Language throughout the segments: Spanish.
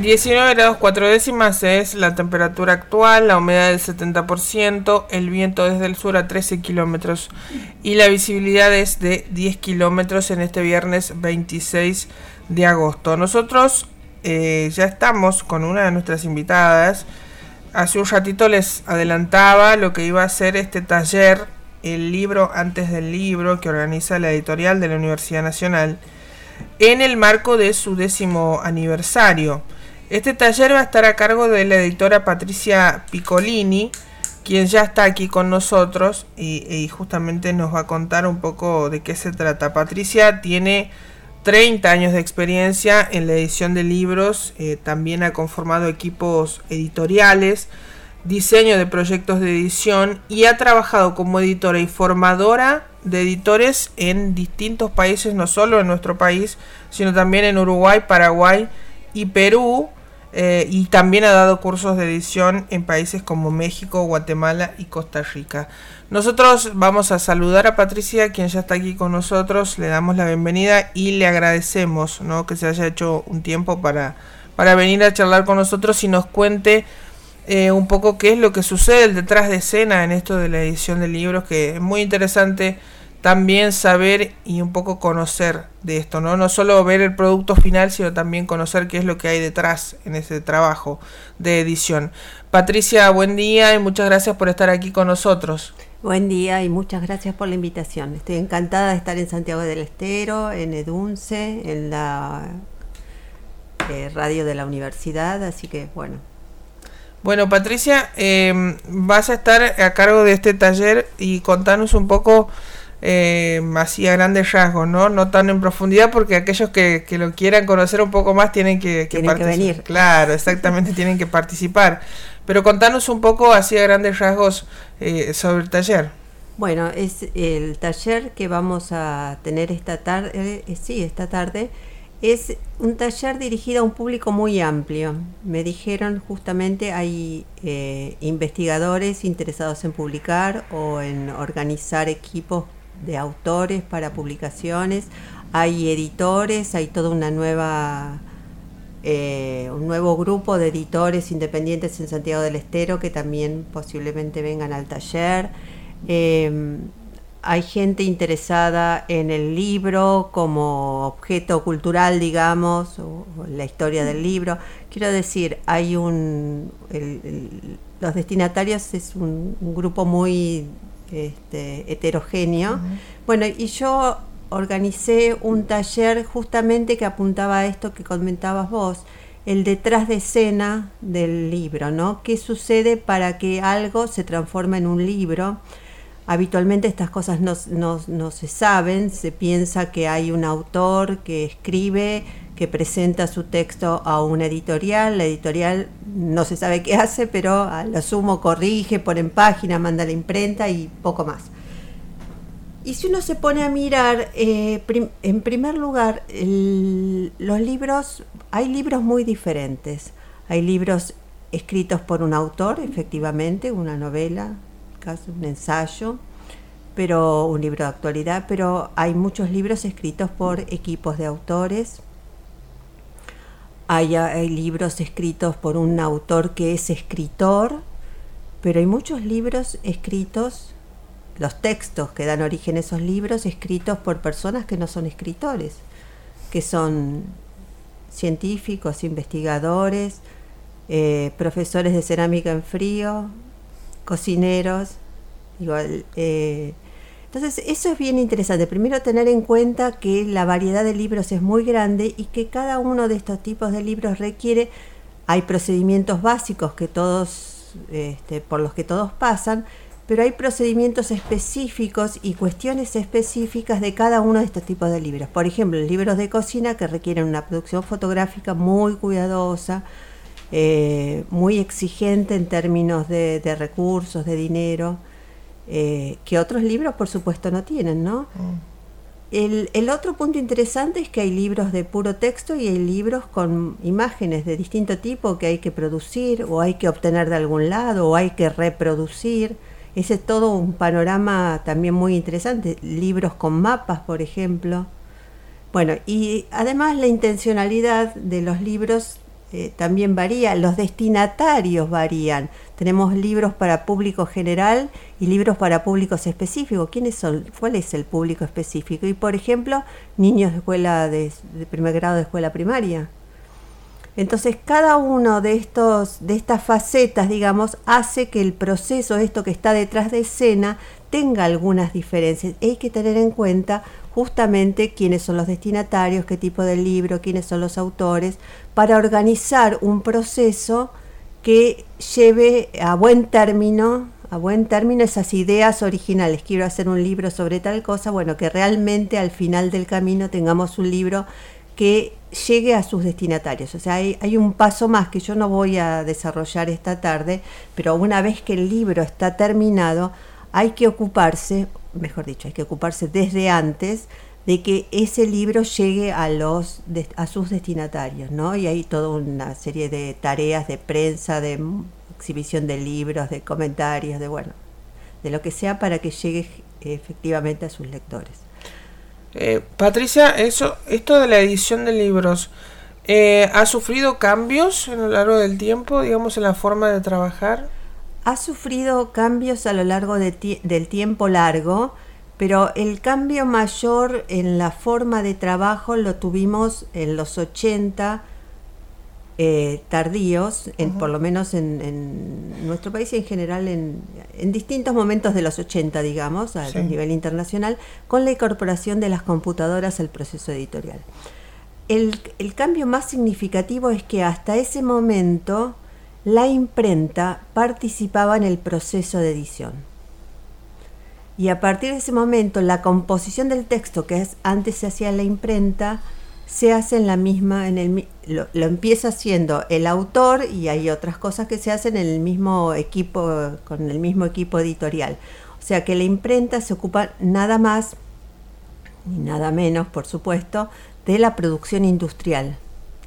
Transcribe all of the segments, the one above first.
19 grados 4 décimas es la temperatura actual, la humedad del 70%, el viento desde el sur a 13 kilómetros y la visibilidad es de 10 kilómetros en este viernes 26 de agosto. Nosotros eh, ya estamos con una de nuestras invitadas. Hace un ratito les adelantaba lo que iba a ser este taller, el libro antes del libro que organiza la editorial de la Universidad Nacional en el marco de su décimo aniversario. Este taller va a estar a cargo de la editora Patricia Piccolini, quien ya está aquí con nosotros y, justamente nos va a contar un poco de qué se trata. Patricia tiene 30 años de experiencia en la edición de libros, eh, también ha conformado equipos editoriales, diseño de proyectos de edición y ha trabajado como editora y formadora de editores en distintos países, no solo en nuestro país, sino también en Uruguay, Paraguay y Perú eh, y también ha dado cursos de edición en países como México, Guatemala y Costa Rica. Nosotros vamos a saludar a Patricia, quien ya está aquí con nosotros, le damos la bienvenida y le agradecemos ¿no? que se haya hecho un tiempo para, para venir a charlar con nosotros y nos cuente eh, un poco qué es lo que sucede detrás de escena en esto de la edición de libros, que es muy interesante también saber y un poco conocer de esto, ¿no? No solo ver el producto final, sino también conocer qué es lo que hay detrás en ese trabajo de edición. Patricia, buen día y muchas gracias por estar aquí con nosotros. Buen día y muchas gracias por la invitación. Estoy encantada de estar en Santiago del Estero, en Edunce, en la eh, radio de la universidad, así que bueno. Bueno, Patricia, eh, vas a estar a cargo de este taller y contanos un poco eh, así a grandes rasgos, ¿no? No tan en profundidad porque aquellos que, lo quieran conocer un poco más tienen que, que, venir. Claro, exactamente, tienen que participar. Pero contanos un poco así a grandes rasgos eh, sobre el taller. Bueno, es el taller que vamos a tener esta tarde, eh, sí, esta tarde, es un taller dirigido a un público muy amplio. Me dijeron justamente hay eh, investigadores interesados en publicar o en organizar equipos de autores para publicaciones, hay editores, hay toda una nueva eh, un nuevo grupo de editores independientes en Santiago del Estero que también posiblemente vengan al taller. Em, hay gente interesada en el libro como objeto cultural, digamos, o, la historia del libro. Quiero decir, hay un... los destinatarios es un grupo muy este, heterogéneo. Bueno, y yo organicé un taller justamente que apuntaba a esto que comentabas vos, el detrás de escena del libro, ¿no? ¿Qué sucede para que algo se transforme en un libro? Habitualmente estas cosas no, no se saben, se piensa que hay un autor que escribe que presenta su texto a una editorial, la editorial no se sabe qué hace, pero a lo sumo corrige, pone en página, manda la imprenta y poco más. Y si uno se pone a mirar, eh, en primer lugar, los libros, hay libros muy diferentes. Hay libros escritos por un autor, efectivamente, una novela, casi un ensayo, pero un libro de actualidad, pero hay muchos libros escritos por equipos de autores, hay, libros escritos por un autor que es escritor, pero hay muchos libros escritos, los textos que dan origen a esos libros, escritos por personas que no son escritores, que son científicos, investigadores, eh, profesores de cerámica en frío, cocineros, igual, eh, entonces, eso es bien interesante. Primero, tener en cuenta que la variedad de libros es muy grande y que cada uno de estos tipos de libros requiere, hay procedimientos básicos que todos, este, por los que todos pasan, pero hay procedimientos específicos y cuestiones específicas de cada uno de estos tipos de libros. Por ejemplo, libros de cocina que requieren una producción fotográfica muy cuidadosa, eh, muy exigente en términos de recursos, de dinero. Eh, que otros libros por supuesto no tienen, ¿no? Mm. El, otro punto interesante es que hay libros de puro texto y hay libros con imágenes de distinto tipo que hay que producir o hay que obtener de algún lado o hay que reproducir. Ese es todo un panorama también muy interesante. Libros con mapas, por ejemplo. Bueno, y además la intencionalidad de los libros eh, también varía, los destinatarios varían. Tenemos libros para público general y libros para públicos específicos. ¿Quiénes son? ¿Cuál es el público específico? Y por ejemplo, niños de escuela de, de primer grado de escuela primaria. Entonces, cada uno de estos de estas facetas, digamos, hace que el proceso, esto que está detrás de escena, tenga algunas diferencias. Hay que tener en cuenta justamente quiénes son los destinatarios, qué tipo de libro, quiénes son los autores, para organizar un proceso que lleve a buen término, a buen término esas ideas originales. Quiero hacer un libro sobre tal cosa, bueno, que realmente al final del camino tengamos un libro que llegue a sus destinatarios. O sea, hay, hay, un paso más que yo no voy a desarrollar esta tarde, pero una vez que el libro está terminado, hay que ocuparse, mejor dicho, hay que ocuparse desde antes de que ese libro llegue a los a sus destinatarios, ¿no? Y hay toda una serie de tareas de prensa, de exhibición de libros, de comentarios, de bueno, de lo que sea para que llegue efectivamente a sus lectores. Eh, Patricia, eso, esto de la edición de libros, eh, ¿ha sufrido cambios a lo largo del tiempo, digamos, en la forma de trabajar? Ha sufrido cambios a lo largo del tiempo largo, pero el cambio mayor en la forma de trabajo lo tuvimos en los 80 eh, tardíos, en, por lo menos en, nuestro país y en general en, distintos momentos de los 80, digamos, a nivel internacional, con la incorporación de las computadoras al proceso editorial. el cambio más significativo es que hasta ese momento la imprenta participaba en el proceso de edición. Y a partir de ese momento, la composición del texto que es, antes se hacía en la imprenta, se hace en la misma, el, lo, empieza haciendo el autor y hay otras cosas que se hacen en el mismo equipo, con el mismo equipo editorial. O sea que la imprenta se ocupa nada más y nada menos, por supuesto, de la producción industrial.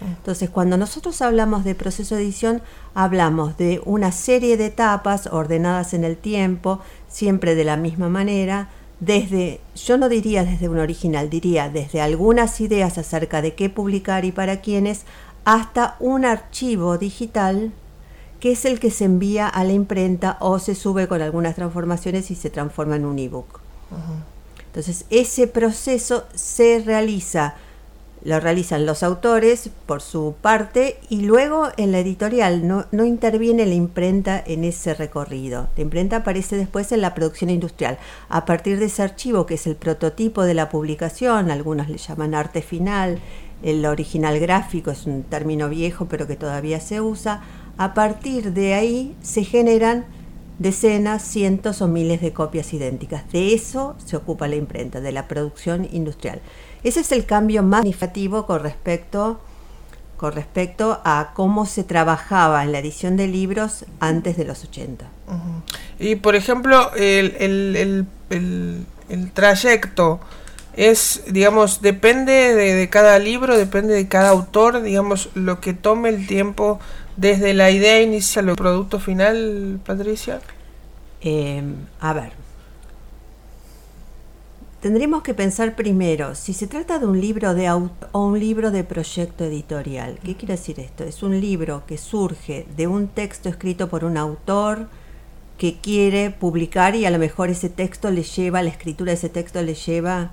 Entonces, cuando nosotros hablamos de proceso de edición, hablamos de una serie de etapas ordenadas en el tiempo, siempre de la misma manera, desde, yo no diría desde un original, diría desde algunas ideas acerca de qué publicar y para quiénes, hasta un archivo digital que es el que se envía a la imprenta o se sube con algunas transformaciones y se transforma en un ebook. Entonces, ese proceso se realiza lo realizan los autores por su parte y luego en la editorial no, no, interviene la imprenta en ese recorrido. La imprenta aparece después en la producción industrial. A partir de ese archivo, que es el prototipo de la publicación, algunos le llaman arte final, el original gráfico es un término viejo pero que todavía se usa, a partir de ahí se generan decenas, cientos o miles de copias idénticas. De eso se ocupa la imprenta, de la producción industrial. Ese es el cambio más significativo con respecto, con respecto a cómo se trabajaba en la edición de libros antes de los 80. Y por ejemplo, el, el, trayecto es, digamos, depende de, cada libro, depende de cada autor, digamos, lo que tome el tiempo desde la idea inicial al producto final, Patricia. Eh, a ver, Tendríamos que pensar primero si se trata de un libro de auto o un libro de proyecto editorial. ¿Qué quiere decir esto? Es un libro que surge de un texto escrito por un autor que quiere publicar y a lo mejor ese texto le lleva, la escritura de ese texto le lleva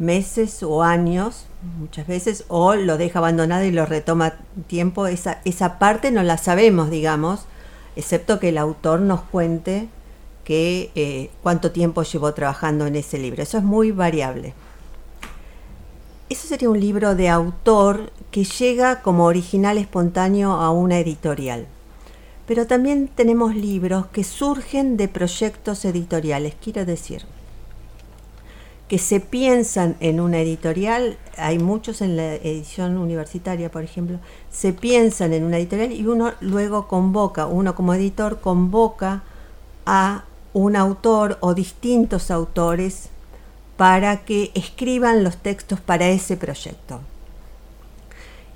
meses o años, muchas veces, o lo deja abandonado y lo retoma tiempo. Esa, esa parte no la sabemos, digamos, excepto que el autor nos cuente que eh, cuánto tiempo llevó trabajando en ese libro. Eso es muy variable. Eso sería un libro de autor que llega como original espontáneo a una editorial. Pero también tenemos libros que surgen de proyectos editoriales, quiero decir, que se piensan en una editorial, hay muchos en la edición universitaria, por ejemplo, se piensan en una editorial y uno luego convoca, uno como editor convoca a un autor o distintos autores para que escriban los textos para ese proyecto.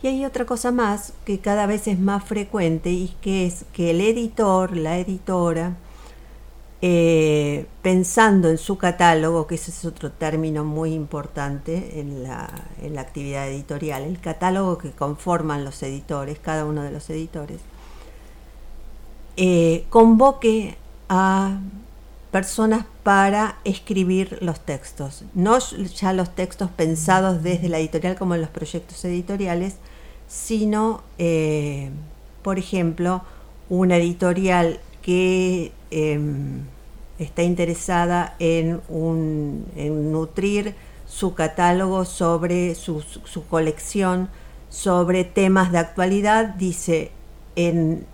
Y hay otra cosa más que cada vez es más frecuente y que es que el editor, la editora, eh, pensando en su catálogo, que ese es otro término muy importante en la, en la actividad editorial, el catálogo que conforman los editores, cada uno de los editores, eh, convoque a personas para escribir los textos, no ya los textos pensados desde la editorial como en los proyectos editoriales, sino, eh, por ejemplo, una editorial que em, está interesada en, nutrir su catálogo sobre su, colección, sobre temas de actualidad, dice, en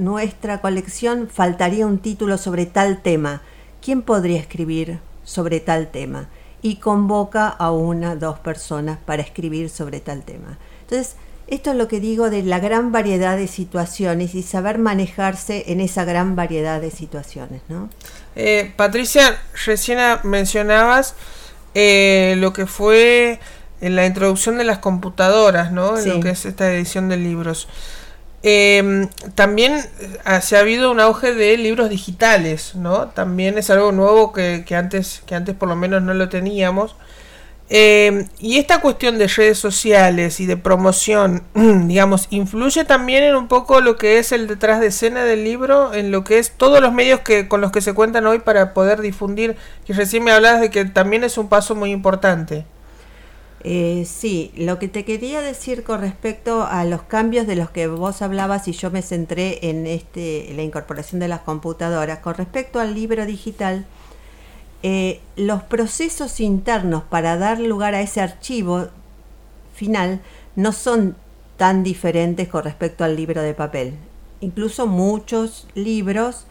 nuestra colección faltaría un título sobre tal tema. ¿Quién podría escribir sobre tal tema? Y convoca a una, dos personas para escribir sobre tal tema. Entonces, esto es lo que digo de la gran variedad de situaciones y saber manejarse en esa gran variedad de situaciones, ¿no? Eh, Patricia, recién mencionabas eh, lo que fue en la introducción de las computadoras, ¿no? En lo que es esta edición de libros. Em, también eh, se ha habido un auge de libros digitales, ¿no? También es algo nuevo que, que antes, que antes por lo menos no lo teníamos. Eh, y esta cuestión de redes sociales y de promoción, digamos, influye también en un poco lo que es el detrás de escena del libro, en lo que es todos los medios que con los que se cuentan hoy para poder difundir, que recién me hablabas de que también es un paso muy importante. Eh, sí, lo que te quería decir con respecto a los cambios de los que vos hablabas y yo me centré en este, la incorporación de las computadoras, con respecto al libro digital, eh, los procesos internos para dar lugar a ese archivo final no son tan diferentes con respecto al libro de papel. Incluso muchos libros,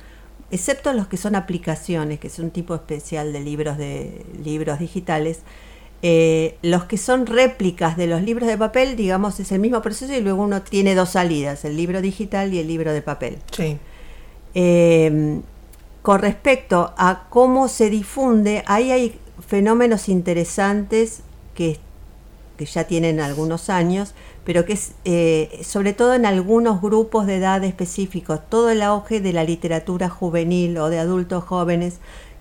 excepto los que son aplicaciones, que es un tipo especial de libros de libros digitales, eh, los que son réplicas de los libros de papel, digamos, es el mismo proceso y luego uno tiene dos salidas, el libro digital y el libro de papel. Sí. Eh, con respecto a cómo se difunde, ahí hay fenómenos interesantes que, que ya tienen algunos años, pero que es eh, sobre todo en algunos grupos de edad específicos, todo el auge de la literatura juvenil o de adultos jóvenes,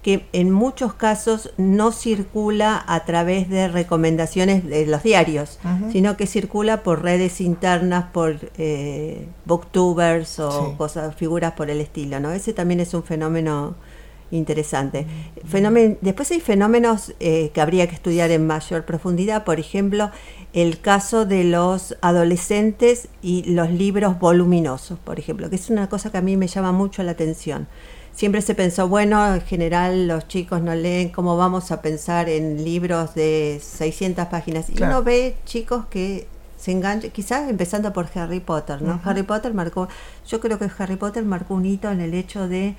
que en muchos casos no circula a través de recomendaciones de los diarios, sino que circula por redes internas, por eh, booktubers o cosas, figuras por el estilo, ¿no? Ese también es un fenómeno interesante. después hay fenómenos eh, que habría que estudiar en mayor profundidad, por ejemplo, el caso de los adolescentes y los libros voluminosos, por ejemplo, que es una cosa que a mí me llama mucho la atención siempre se pensó, bueno, en general los chicos no leen, ¿cómo vamos a pensar en libros de 600 páginas? Y uno ve chicos que se enganchan, quizás empezando por Harry Potter, ¿no? Harry Potter marcó, yo creo que Harry Potter marcó un hito en el hecho de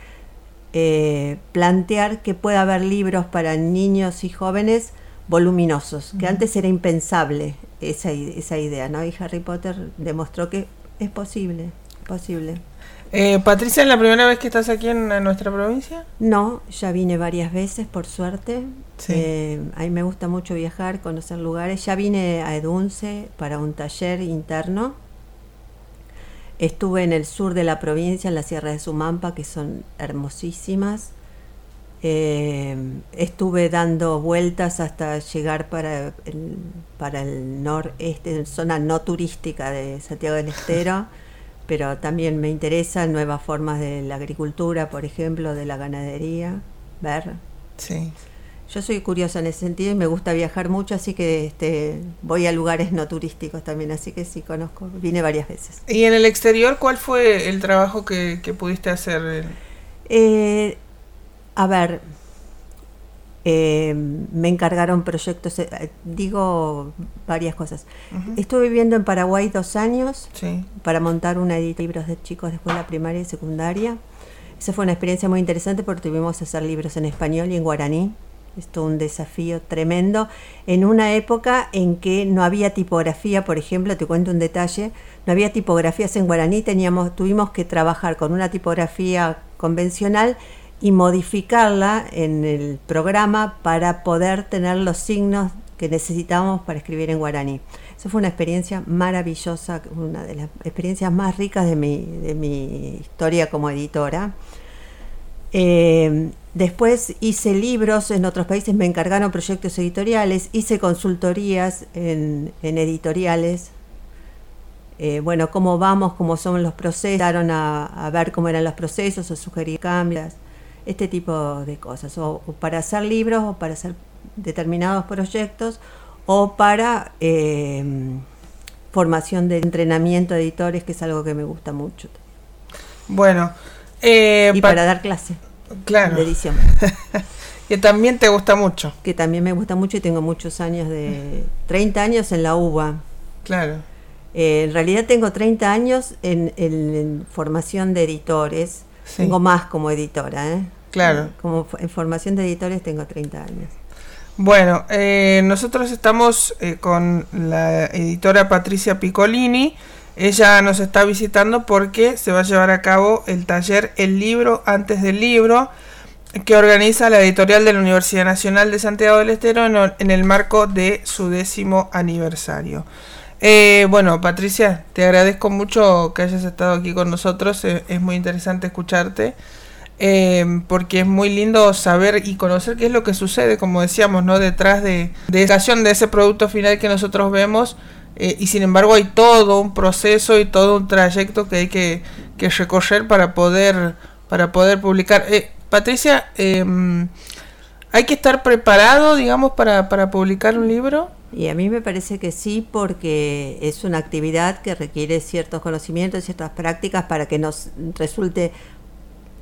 eh, plantear que puede haber libros para niños y jóvenes voluminosos, que antes era impensable esa, esa idea, ¿no? Y Harry Potter demostró que es posible, posible. Eh, Patricia, ¿es la primera vez que estás aquí en, nuestra provincia? No, ya vine varias veces, por suerte. Eh, a mí me gusta mucho viajar, conocer lugares. Ya vine a Edunce para un taller interno. Estuve en el sur de la provincia, en la Sierra de Sumampa, que son hermosísimas. Eh, estuve dando vueltas hasta llegar para el, para el noreste, zona no turística de Santiago del Estero. pero también me interesan nuevas formas de la agricultura, por ejemplo, de la ganadería, ver. Sí. Yo soy curiosa en ese sentido y me gusta viajar mucho, así que este, voy a lugares no turísticos también, así que sí conozco, vine varias veces. ¿Y en el exterior cuál fue el trabajo que, pudiste hacer? Eh, a ver, eh, me encargaron proyectos, eh, digo varias cosas. Estuve viviendo en Paraguay dos años para montar una editorial de libros de chicos de escuela primaria y secundaria. Esa fue una experiencia muy interesante porque tuvimos que hacer libros en español y en guaraní. Esto un desafío tremendo en una época en que no había tipografía, por ejemplo, te cuento un detalle, no había tipografías en guaraní, teníamos, tuvimos que trabajar con una tipografía convencional y modificarla en el programa para poder tener los signos que necesitábamos para escribir en guaraní. Eso fue una experiencia maravillosa, una de las experiencias más ricas de mi, de mi historia como editora. Eh, después hice libros en otros países, me encargaron proyectos editoriales, hice consultorías en, editoriales. Eh, bueno, cómo vamos, cómo son los procesos, a, a ver cómo eran los procesos, o sugerir cambios, este tipo de cosas, o, para hacer libros, o para hacer determinados proyectos, o para eh, formación de entrenamiento de editores, que es algo que me gusta mucho. Bueno, eh, y para dar clase claro. de edición. que también te gusta mucho. Que también me gusta mucho y tengo muchos años de... 30 años en la UBA. Claro. Eh, en realidad tengo 30 años en, formación de editores. Tengo más como editora, ¿eh? Claro. Como en formación de editores tengo 30 años. Bueno, eh, nosotros estamos con la editora Patricia Piccolini ella nos está visitando porque se va a llevar a cabo el taller El libro antes del libro que organiza la editorial de la Universidad Nacional de Santiago del Estero en, el marco de su décimo aniversario. Eh, bueno, Patricia, te agradezco mucho que hayas estado aquí con nosotros. Eh, es muy interesante escucharte. Eh, porque es muy lindo saber y conocer qué es lo que sucede, como decíamos, ¿no? Detrás de, de, de ese producto final que nosotros vemos eh, y sin embargo hay todo un proceso y todo un trayecto que hay que, recorrer para poder, para poder publicar. Eh, Patricia, em, ¿hay que estar preparado, digamos, para, para publicar un libro? Y a mí me parece que sí, porque es una actividad que requiere ciertos conocimientos, ciertas prácticas para que nos resulte,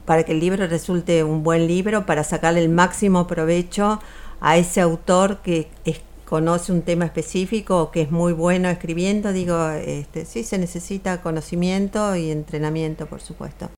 para que el libro resulte un buen libro, para sacarle el máximo provecho a ese autor que es conoce un tema específico que es muy bueno escribiendo, digo, este, sí se necesita conocimiento y entrenamiento, por supuesto.